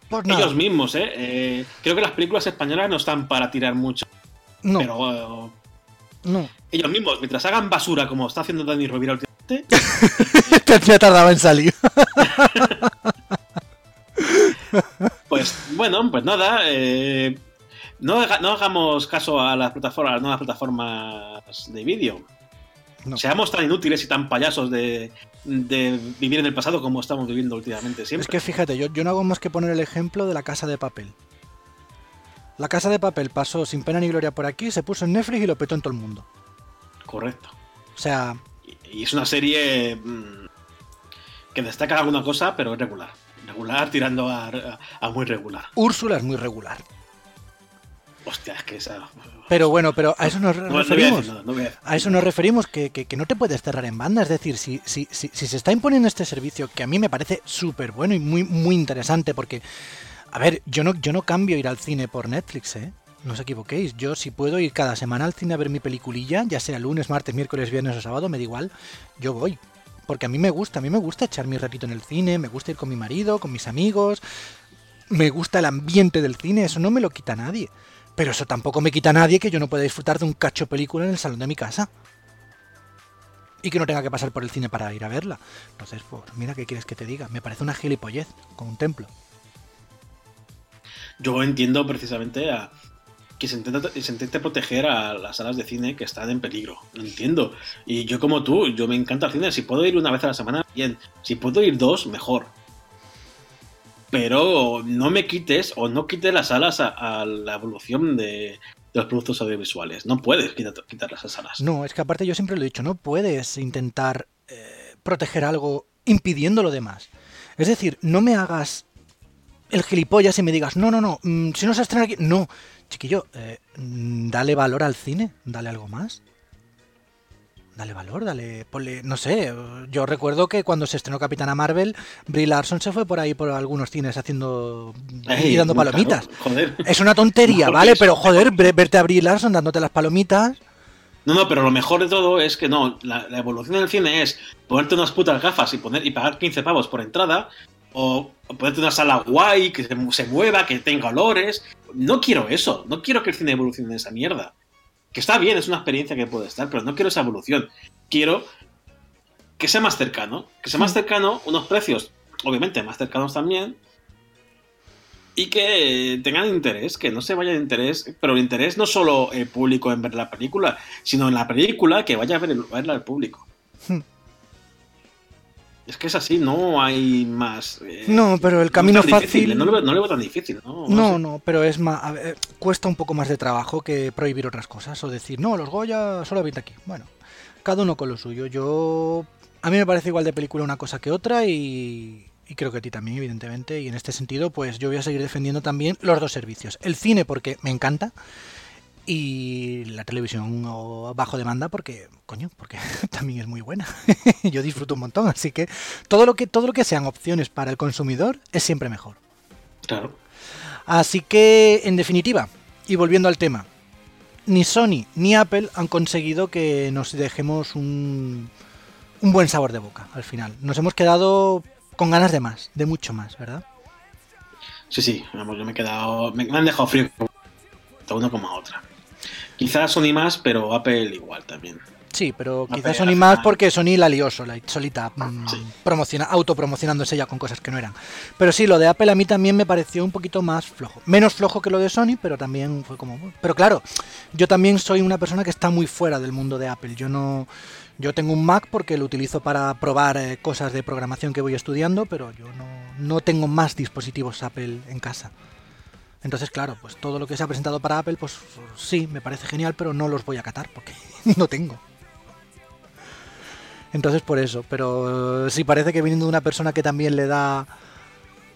Pues Ellos mismos, ¿eh? ¿eh? Creo que las películas españolas no están para tirar mucho. No. Pero. no. Ellos mismos, mientras hagan basura como está haciendo Dani Rovira últimamente. [LAUGHS]
Te tardaba en salir. [LAUGHS]
Pues bueno, pues nada. Eh, no, no, hagamos caso a las plataformas, a las nuevas plataformas de vídeo. Seamos tan inútiles y tan payasos de, vivir en el pasado como estamos viviendo últimamente siempre.
Es que fíjate, yo, yo no hago más que poner el ejemplo de la casa de papel. La casa de papel pasó sin pena ni gloria por aquí, se puso en Netflix y lo petó en todo el mundo.
Correcto.
O sea.
Y, es una serie mm, que destaca alguna cosa, pero es regular. Regular tirando a, muy regular.
Úrsula es muy regular.
Hostia, es que esa.
Pero bueno, pero a eso nos referimos. a, eso nos referimos, que, que, no te puedes cerrar en banda. Es decir, si, si, si, si se está imponiendo este servicio, que a mí me parece súper bueno y muy, muy interesante, porque, a ver, yo no, yo no cambio ir al cine por Netflix, ¿eh? No os equivoquéis, yo si puedo ir cada semana al cine a ver mi peliculilla, ya sea lunes, martes, miércoles, viernes o sábado, me da igual, yo voy. Porque a mí me gusta, a mí me gusta echar mi ratito en el cine, me gusta ir con mi marido, con mis amigos, me gusta el ambiente del cine, eso no me lo quita nadie. Pero eso tampoco me quita a nadie que yo no pueda disfrutar de un cacho película en el salón de mi casa. Y que no tenga que pasar por el cine para ir a verla. Entonces, pues, mira, ¿qué quieres que te diga? Me parece una gilipollez con un templo.
Yo entiendo precisamente a que se intenta, se proteger a las salas de cine que están en peligro. Lo entiendo. Y yo como tú, yo me encanta el cine. Si puedo ir una vez a la semana, bien. Si puedo ir dos, mejor pero no me quites o no quites las alas a, la evolución de, los productos audiovisuales. No puedes quitar, quitar las alas.
No, es que aparte yo siempre lo he dicho, no puedes intentar eh, proteger algo impidiendo lo demás. Es decir, no me hagas el gilipollas y me digas, no, no, no, mm, si no se estrena aquí, no, chiquillo, eh, dale valor al cine, dale algo más dale valor, dale, ponle, no sé, yo recuerdo que cuando se estrenó Capitana Marvel, Brie Larson se fue por ahí por algunos cines haciendo y dando palomitas. joder. Es una tontería, [LAUGHS] ¿vale? Pero joder, verte a Brie Larson dándote las palomitas.
No, no, pero lo mejor de todo es que no, la, evolución del cine es ponerte unas putas gafas y poner y pagar 15 pavos por entrada, o, ponerte una sala guay, que se, se, mueva, que tenga olores. No quiero eso, no quiero que el cine evolucione de esa mierda que está bien, es una experiencia que puede estar, pero no quiero esa evolución. Quiero que sea más cercano, que sea más hmm. cercano, unos precios, obviamente, más cercanos también, y que tengan interés, que no se vaya de interés, pero el interés no solo el público en ver la película, sino en la película que vaya a, ver, verla el público. Es que es así, no hay más.
Eh, no, pero el camino fácil.
No lo, veo, tan difícil, ¿no?
No, no, pero es más. cuesta un poco más de trabajo que prohibir otras cosas. O decir, no, los Goya solo pinta aquí. Bueno, cada uno con lo suyo. Yo. A mí me parece igual de película una cosa que otra y, y creo que a ti también, evidentemente. Y en este sentido, pues yo voy a seguir defendiendo también los dos servicios. El cine, porque me encanta y la televisión bajo demanda porque coño porque [LAUGHS] también es muy buena. [LAUGHS] Yo disfruto un montón así que todo lo que todo lo que sean opciones para el consumidor es siempre mejor.
Claro.
Así que en definitiva y volviendo al tema ni Sony ni Apple han conseguido que nos dejemos un un buen sabor de boca al final. Nos hemos quedado con ganas de más de mucho más verdad
sí sí vamos yo me he quedado me, han dejado frío uno como a otra Quizás Sony más, pero Apple igual también.
Sí, pero quizás Sony más porque Sony la lió sola, solita, mm, promociona, autopromocionándose ya con cosas que no eran. Pero sí, lo de Apple a mí también me pareció un poquito más flojo. Menos flojo que lo de Sony, pero también fue como... Pero claro, yo también soy una persona que está muy fuera del mundo de Apple. Yo no... Yo tengo un Mac porque lo utilizo para probar eh, cosas de programación que voy estudiando, pero yo no, no tengo más dispositivos Apple en casa. Entonces, claro, pues todo lo que se ha presentado para Apple, pues sí, me parece genial, pero no los voy a catar porque [LAUGHS] no tengo. Entonces, por eso. Pero sí parece que viniendo de una persona que también le da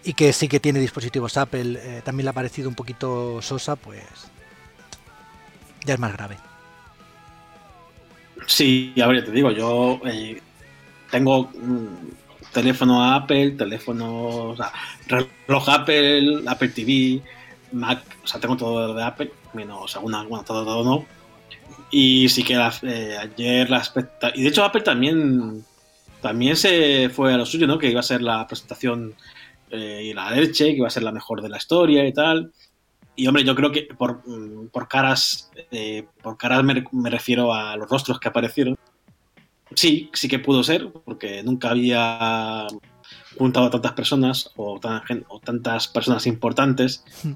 y que sí que tiene dispositivos Apple, eh, también le ha parecido un poquito sosa, pues ya es más grave.
Sí, a ver, te digo, yo eh, tengo teléfono Apple, teléfono, o sea, reloj Apple, Apple TV, Mac, o sea, tengo todo de Apple, menos alguna, bueno, todo, todo no. Y sí que eh, ayer la Y de hecho, Apple también, también se fue a lo suyo, ¿no? Que iba a ser la presentación eh, y la leche, que iba a ser la mejor de la historia y tal. Y hombre, yo creo que por, mm, por caras, eh, por caras me, me, refiero a los rostros que aparecieron. Sí, sí que pudo ser, porque nunca había juntado a tantas personas o, o tantas personas importantes, hmm.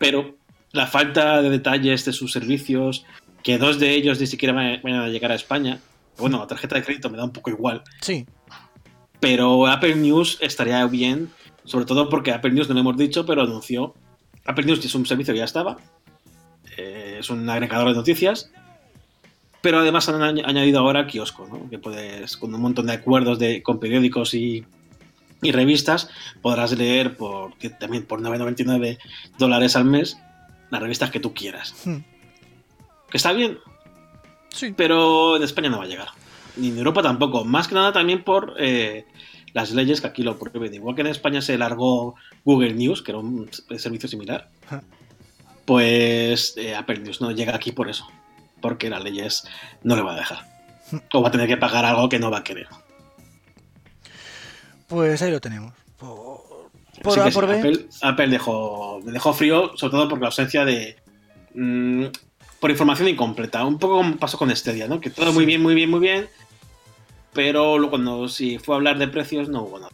Pero la falta de detalles de sus servicios, que dos de ellos ni siquiera vayan a llegar a España, bueno, la tarjeta de crédito me da un poco igual.
Sí.
Pero Apple News estaría bien, sobre todo porque Apple News no lo hemos dicho, pero anunció. Apple News es un servicio que ya estaba, eh, es un agregador de noticias, pero además han añadido ahora kiosco, ¿no? que puedes, con un montón de acuerdos de, con periódicos y, revistas, podrás leer por también por 9,99 dólares al mes las revistas que tú quieras. Hmm. Que está bien.
Sí.
Pero en España no va a llegar. Ni en Europa tampoco. Más que nada también por eh, las leyes que aquí lo prohíben. Igual que en España se largó Google News, que era un servicio similar. Pues eh, Apple News no llega aquí por eso. Porque las leyes no le va a dejar. Hmm. O va a tener que pagar algo que no va a querer.
Pues ahí lo tenemos.
Apple, dejó, me dejó frío, sobre todo por la ausencia de. Mm, por información incompleta. Un poco como pasó con Stadia, ¿no? Que todo muy bien, muy bien, muy bien. Pero luego cuando si fue a hablar de precios no hubo nada.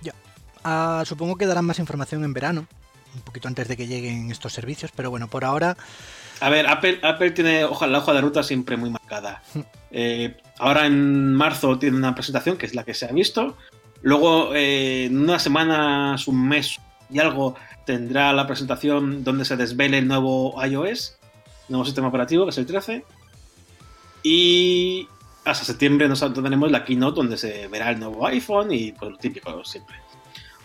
Ya. Ah, supongo que darán más información en verano. Un poquito antes de que lleguen estos servicios. Pero bueno, por ahora.
A ver, Apple, Apple tiene la hoja de ruta siempre muy marcada. [LAUGHS] Eh, ahora en marzo tiene una presentación que es la que se ha visto. Luego, eh, en unas semanas, un mes y algo, tendrá la presentación donde se desvele el nuevo iOS, nuevo sistema operativo, que es el 13. Y hasta septiembre nosotros tenemos la keynote donde se verá el nuevo iPhone y pues lo típico siempre.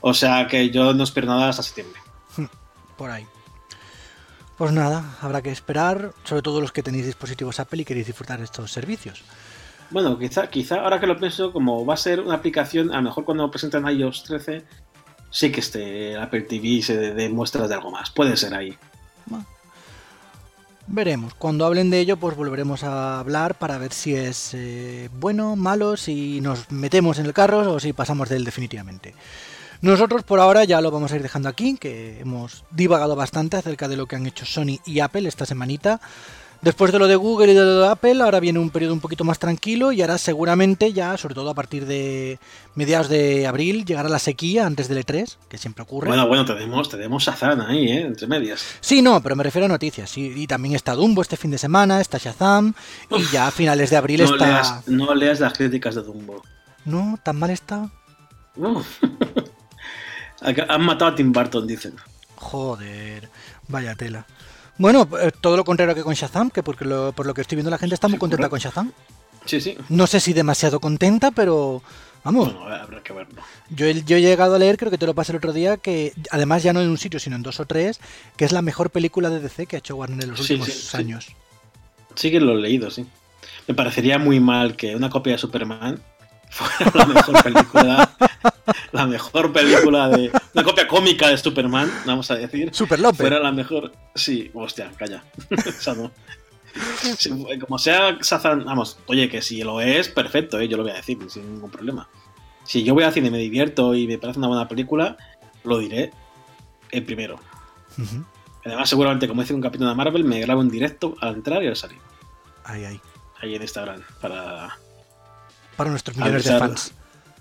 O sea que yo no espero nada hasta septiembre. [LAUGHS]
Por ahí. Pues nada, habrá que esperar, sobre todo los que tenéis dispositivos Apple y queréis disfrutar de estos servicios.
Bueno, quizá, quizá ahora que lo pienso, como va a ser una aplicación, a lo mejor cuando presentan iOS 13, sí que este Apple TV se dé muestras de algo más. Puede ser ahí.
Veremos. Cuando hablen de ello, pues volveremos a hablar para ver si es eh, bueno, malo, si nos metemos en el carro o si pasamos de él definitivamente. Nosotros por ahora ya lo vamos a ir dejando aquí, que hemos divagado bastante acerca de lo que han hecho Sony y Apple esta semanita. Después de lo de Google y de lo de Apple, ahora viene un periodo un poquito más tranquilo y ahora seguramente ya, sobre todo a partir de mediados de abril, llegará la sequía antes del E3, que siempre ocurre.
Bueno, bueno, tenemos, tenemos Shazam ahí, ¿eh? Entre medias.
Sí, no, pero me refiero a noticias. Y, también está Dumbo este fin de semana, está Shazam, y ya a finales de abril
no
está...
Leas, no leas las críticas de Dumbo.
No, tan mal está. [LAUGHS]
Han matado a Tim Burton, dicen.
Joder, vaya tela. Bueno, eh, todo lo contrario que con Shazam, que porque por lo que estoy viendo la gente está muy contenta con Shazam.
Sí, sí.
No sé si demasiado contenta, pero vamos.
Bueno, habrá que verlo.
Yo, yo he llegado a leer, creo que te lo pasé el otro día, que además ya no en un sitio, sino en dos o tres, que es la mejor película de DC que ha hecho Warner en los últimos años.
Sí. que lo he leído, sí. Me parecería muy mal que una copia de Superman fuera la mejor película. [LAUGHS] la mejor película de. Una copia cómica de Superman, vamos a decir.
Super López.
Fuera la mejor. Sí, hostia, calla. [LAUGHS] como sea Sazan, vamos, oye, que si lo es, perfecto, ¿eh? yo lo voy a decir, sin ningún problema. Si yo voy al cine, me divierto y me parece una buena película, lo diré el primero. Además, seguramente, como dice un capítulo de Marvel, me grabo en directo al entrar y al salir.
Ahí, ahí.
Ahí en Instagram, para
para nuestros millones de fans.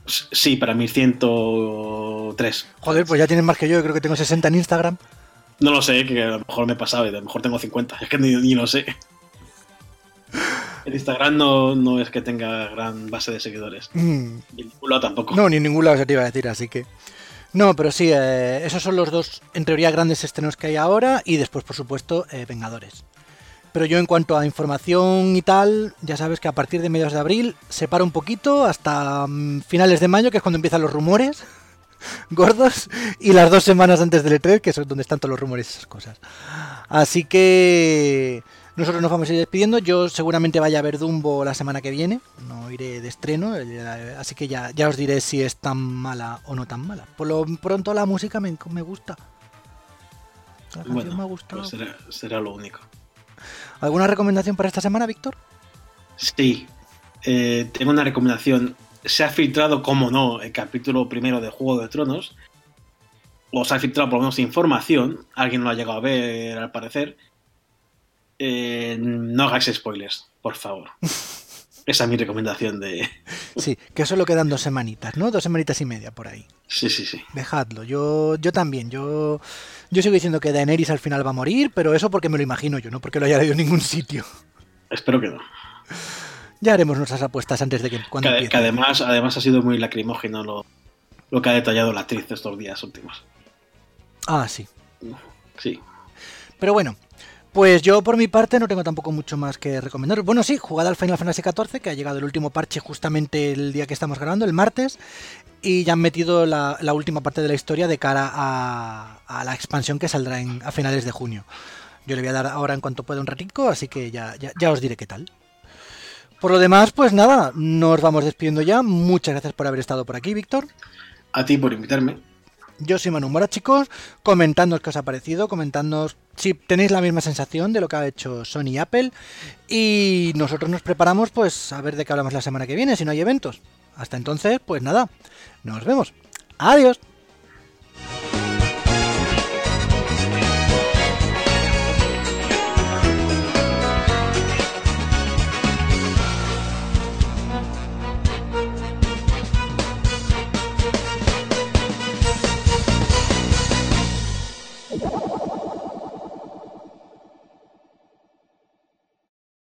Sí, para mis 103.
Joder, pues ya tienes más que yo, creo que tengo 60 en Instagram.
No lo sé, que a lo mejor me he pasado y a lo mejor tengo 50. Es que ni, lo sé. [LAUGHS] El Instagram no, es que tenga gran base de seguidores. Mm. Ni ningún lado tampoco.
No, ni ningún lado se te iba a decir, así que. No, pero sí, eh, esos son los dos, en teoría, grandes estrenos que hay ahora. Y después, por supuesto, eh, Vengadores. Pero yo en cuanto a información y tal, ya sabes que a partir de mediados de abril se para un poquito hasta mm, finales de mayo, que es cuando empiezan los rumores [LAUGHS] gordos, y las dos semanas antes del E3, que es donde están todos los rumores y esas cosas. Así que nosotros nos vamos a ir despidiendo. Yo seguramente vaya a ver Dumbo la semana que viene, no iré de estreno, eh, así que ya, ya os diré si es tan mala o no tan mala. Por lo pronto la música me, gusta.
La canción me ha gustado. Pues será lo único.
¿Alguna recomendación para esta semana, Víctor?
Sí, eh, tengo una recomendación. Se ha filtrado, como no, el capítulo primero de Juego de Tronos. O se ha filtrado por lo menos información. Alguien lo ha llegado a ver, al parecer. Eh, no hagáis spoilers, por favor. [LAUGHS] Esa es mi recomendación de. [LAUGHS]
Sí, que solo quedan dos semanitas, ¿no? Dos semanitas y media por ahí.
Sí, sí, sí.
Dejadlo. Yo, yo también. Yo, yo sigo diciendo que Daenerys al final va a morir, pero eso porque me lo imagino yo, no porque lo haya leído en ningún sitio.
Espero que no.
Ya haremos nuestras apuestas antes de que cuando
Que, que además, además ha sido muy lacrimógeno lo, lo que ha detallado la actriz estos días últimos.
Ah, sí.
Sí.
Pero bueno, pues yo por mi parte no tengo tampoco mucho más que recomendar. Bueno, sí, jugad al Final Fantasy XIV, que ha llegado el último parche justamente el día que estamos grabando, el martes, y ya han metido la, última parte de la historia de cara a, a la expansión que saldrá en- a finales de junio. Yo le voy a dar ahora en cuanto pueda un ratico, así que ya, ya, ya os diré qué tal. Por lo demás, pues nada, nos vamos despidiendo ya. Muchas gracias por haber estado por aquí, Víctor.
A ti por invitarme.
Yo soy Manu Mora, chicos. Comentadnos qué os ha parecido, comentadnos si tenéis la misma sensación de lo que ha hecho Sony y Apple. Y nosotros nos preparamos, pues, a ver de qué hablamos la semana que viene, si no hay eventos. Hasta entonces, pues nada, nos vemos. Adiós.